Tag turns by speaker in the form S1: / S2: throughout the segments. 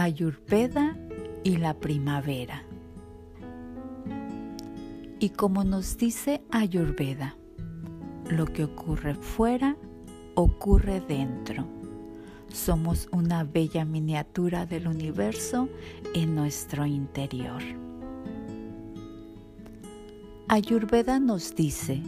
S1: Ayurveda y la primavera. Y como nos dice Ayurveda, lo que ocurre fuera ocurre dentro. Somos una bella miniatura del universo en nuestro interior. Ayurveda nos dice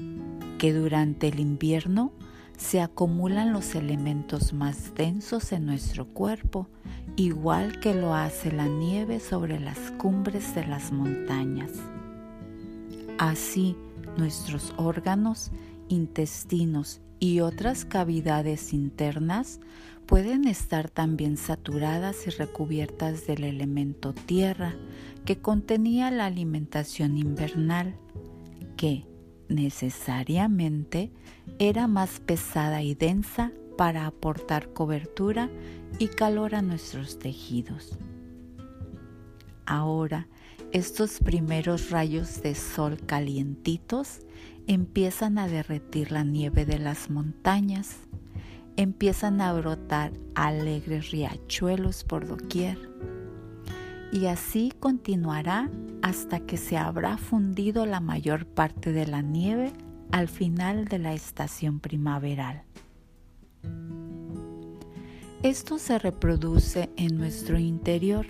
S1: que durante el invierno se acumulan los elementos más densos en nuestro cuerpo, igual que lo hace la nieve sobre las cumbres de las montañas. Así, nuestros órganos, intestinos y otras cavidades internas pueden estar también saturadas y recubiertas del elemento tierra que contenía la alimentación invernal, que, necesariamente era más pesada y densa para aportar cobertura y calor a nuestros tejidos. Ahora, estos primeros rayos de sol calientitos empiezan a derretir la nieve de las montañas, empiezan a brotar alegres riachuelos por doquier y así continuará hasta que se habrá fundido la mayor parte de la nieve al final de la estación primaveral. Esto se reproduce en nuestro interior.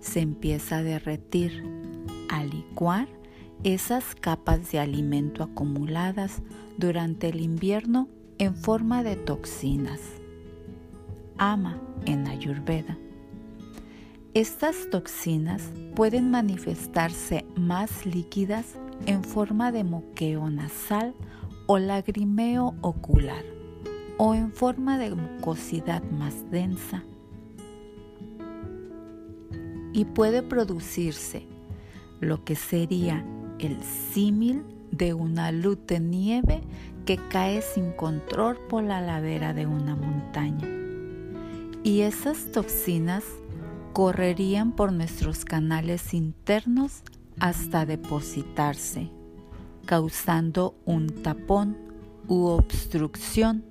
S1: Se empieza a derretir, a licuar esas capas de alimento acumuladas durante el invierno en forma de toxinas. Ama en Ayurveda estas toxinas pueden manifestarse más líquidas en forma de moqueo nasal o lagrimeo ocular o en forma de mucosidad más densa. Y puede producirse lo que sería el símil de una luz de nieve que cae sin control por la ladera de una montaña. Y esas toxinas correrían por nuestros canales internos hasta depositarse, causando un tapón u obstrucción.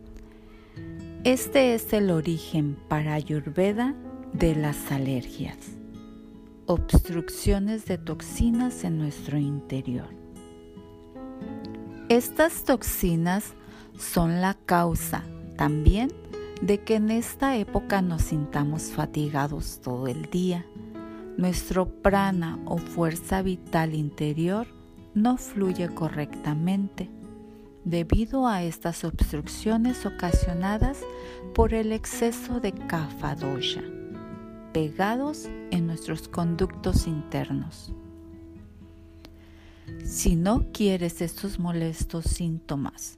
S1: Este es el origen para Ayurveda de las alergias, obstrucciones de toxinas en nuestro interior. Estas toxinas son la causa también de que en esta época nos sintamos fatigados todo el día. Nuestro prana o fuerza vital interior no fluye correctamente debido a estas obstrucciones ocasionadas por el exceso de kapha dosha pegados en nuestros conductos internos. Si no quieres estos molestos síntomas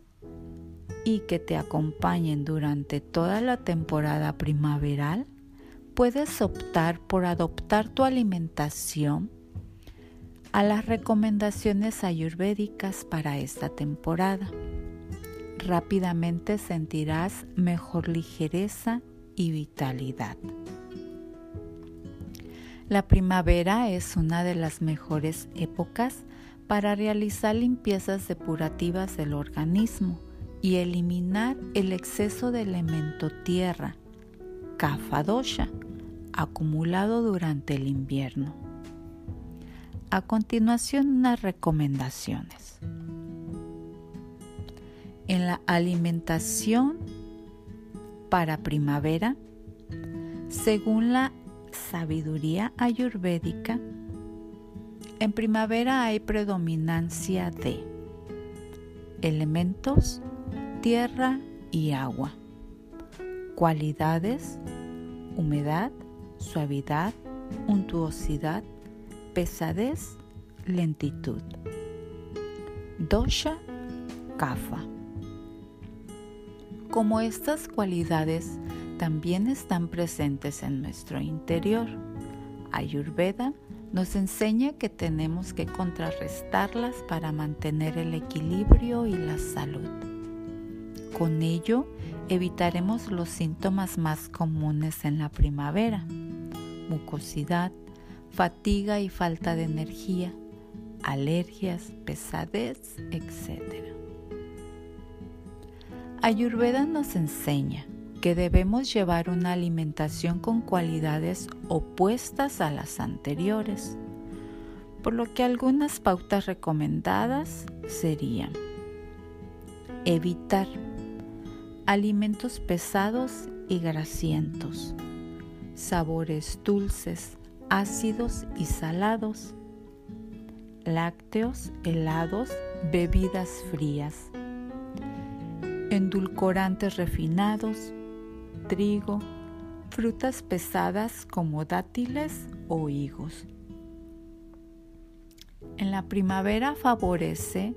S1: que te acompañen durante toda la temporada primaveral, puedes optar por adoptar tu alimentación a las recomendaciones ayurvédicas para esta temporada. Rápidamente sentirás mejor ligereza y vitalidad. La primavera es una de las mejores épocas para realizar limpiezas depurativas del organismo y eliminar el exceso de elemento tierra, kapha dosha, acumulado durante el invierno. A continuación, unas recomendaciones. En la alimentación para primavera, según la sabiduría ayurvédica, en primavera hay predominancia de elementos tierra y agua. Cualidades, humedad, suavidad, untuosidad, pesadez, lentitud. Dosha, kafa. Como estas cualidades también están presentes en nuestro interior, Ayurveda nos enseña que tenemos que contrarrestarlas para mantener el equilibrio y la salud. Con ello, evitaremos los síntomas más comunes en la primavera, mucosidad, fatiga y falta de energía, alergias, pesadez, etc. Ayurveda nos enseña que debemos llevar una alimentación con cualidades opuestas a las anteriores, por lo que algunas pautas recomendadas serían evitar alimentos pesados y grasientos, sabores dulces, ácidos y salados, lácteos, helados, bebidas frías, endulcorantes refinados, trigo, frutas pesadas como dátiles o higos. En la primavera favorece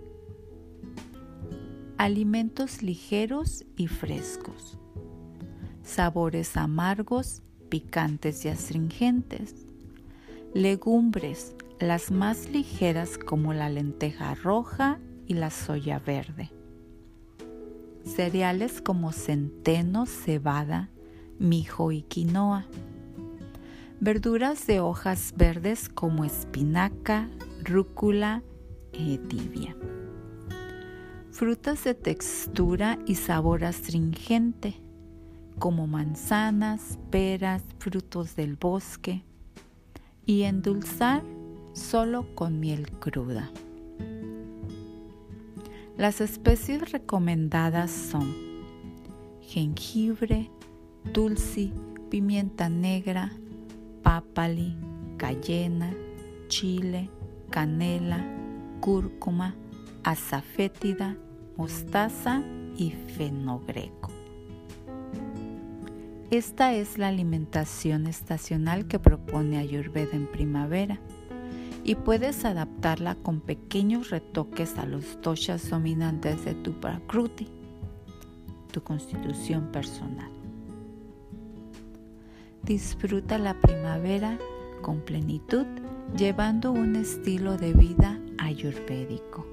S1: alimentos ligeros y frescos, sabores amargos, picantes y astringentes, legumbres, las más ligeras como la lenteja roja y la soya verde cereales como centeno, cebada, mijo y quinoa. Verduras de hojas verdes como espinaca, rúcula e tibia. Frutas de textura y sabor astringente como manzanas, peras, frutos del bosque y endulzar solo con miel cruda. Las especies recomendadas son jengibre, tulsi, pimienta negra, pápali, cayena, chile, canela, cúrcuma, azafétida, mostaza y fenogreco. Esta es la alimentación estacional que propone Ayurveda en primavera y puedes adaptarla con pequeños retoques a los doshas dominantes de tu prakruti, tu constitución personal. Disfruta la primavera con plenitud llevando un estilo de vida ayurvédico.